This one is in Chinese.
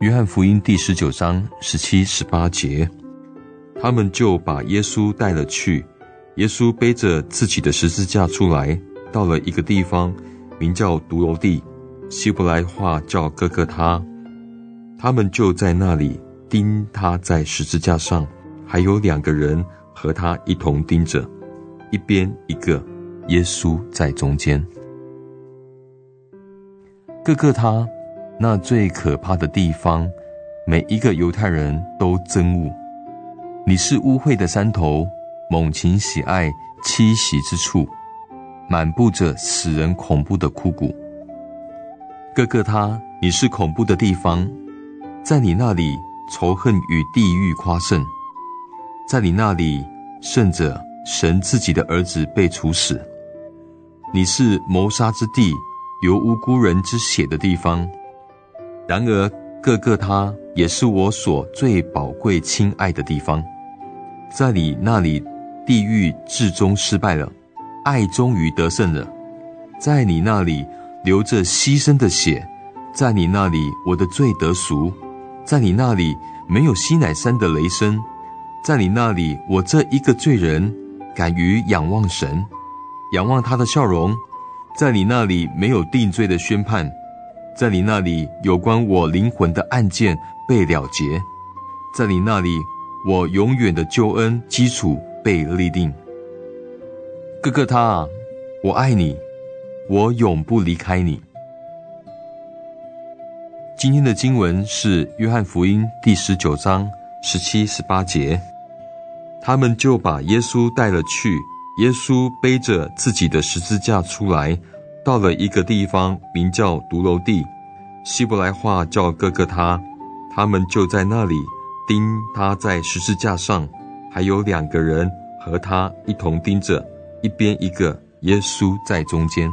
约翰福音第十九章十七十八节。他们就把耶稣带了去耶稣背着自己的十字架出来到了一个地方名叫独楼地希伯来话叫哥哥他。他们就在那里盯他在十字架上还有两个人和他一同盯着一边一个耶稣在中间。哥哥他。那最可怕的地方，每一个犹太人都憎恶。你是污秽的山头，猛禽喜爱栖息之处，满布着使人恐怖的枯骨。哥哥他，你是恐怖的地方，在你那里仇恨与地狱夸胜，在你那里甚者神自己的儿子被处死。你是谋杀之地，有无辜人之血的地方。然而，各个他也是我所最宝贵、亲爱的地方。在你那里，地狱至终失败了，爱终于得胜了。在你那里，流着牺牲的血；在你那里，我的罪得赎；在你那里，没有西乃山的雷声；在你那里，我这一个罪人敢于仰望神，仰望他的笑容；在你那里，没有定罪的宣判。在你那里，有关我灵魂的案件被了结；在你那里，我永远的救恩基础被立定。哥哥他，我爱你，我永不离开你。今天的经文是约翰福音第十九章十七、十八节。他们就把耶稣带了去，耶稣背着自己的十字架出来。到了一个地方，名叫独楼地，希伯来话叫哥哥他。他们就在那里钉他在十字架上，还有两个人和他一同钉着，一边一个，耶稣在中间。